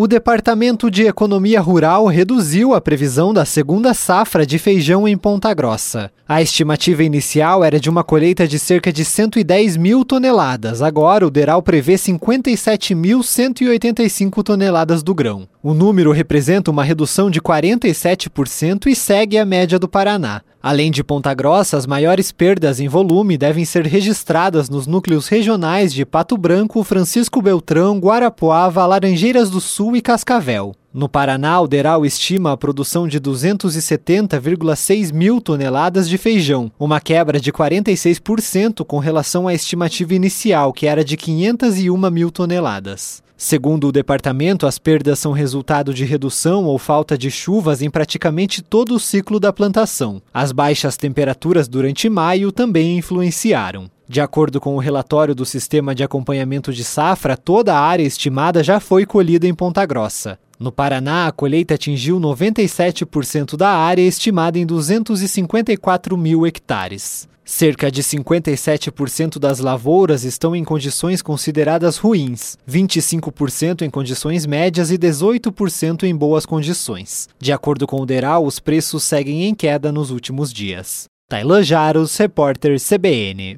O Departamento de Economia Rural reduziu a previsão da segunda safra de feijão em Ponta Grossa. A estimativa inicial era de uma colheita de cerca de 110 mil toneladas. Agora, o DERAL prevê 57.185 toneladas do grão. O número representa uma redução de 47% e segue a média do Paraná. Além de Ponta Grossa, as maiores perdas em volume devem ser registradas nos núcleos regionais de Pato Branco, Francisco Beltrão, Guarapuava, Laranjeiras do Sul e Cascavel. No Paraná, o Deral estima a produção de 270,6 mil toneladas de feijão, uma quebra de 46% com relação à estimativa inicial, que era de 501 mil toneladas. Segundo o departamento, as perdas são resultado de redução ou falta de chuvas em praticamente todo o ciclo da plantação. As baixas temperaturas durante maio também influenciaram. De acordo com o relatório do Sistema de Acompanhamento de Safra, toda a área estimada já foi colhida em Ponta Grossa. No Paraná, a colheita atingiu 97% da área, estimada em 254 mil hectares. Cerca de 57% das lavouras estão em condições consideradas ruins, 25% em condições médias e 18% em boas condições. De acordo com o DERAL, os preços seguem em queda nos últimos dias. Tailan Jaros, repórter CBN.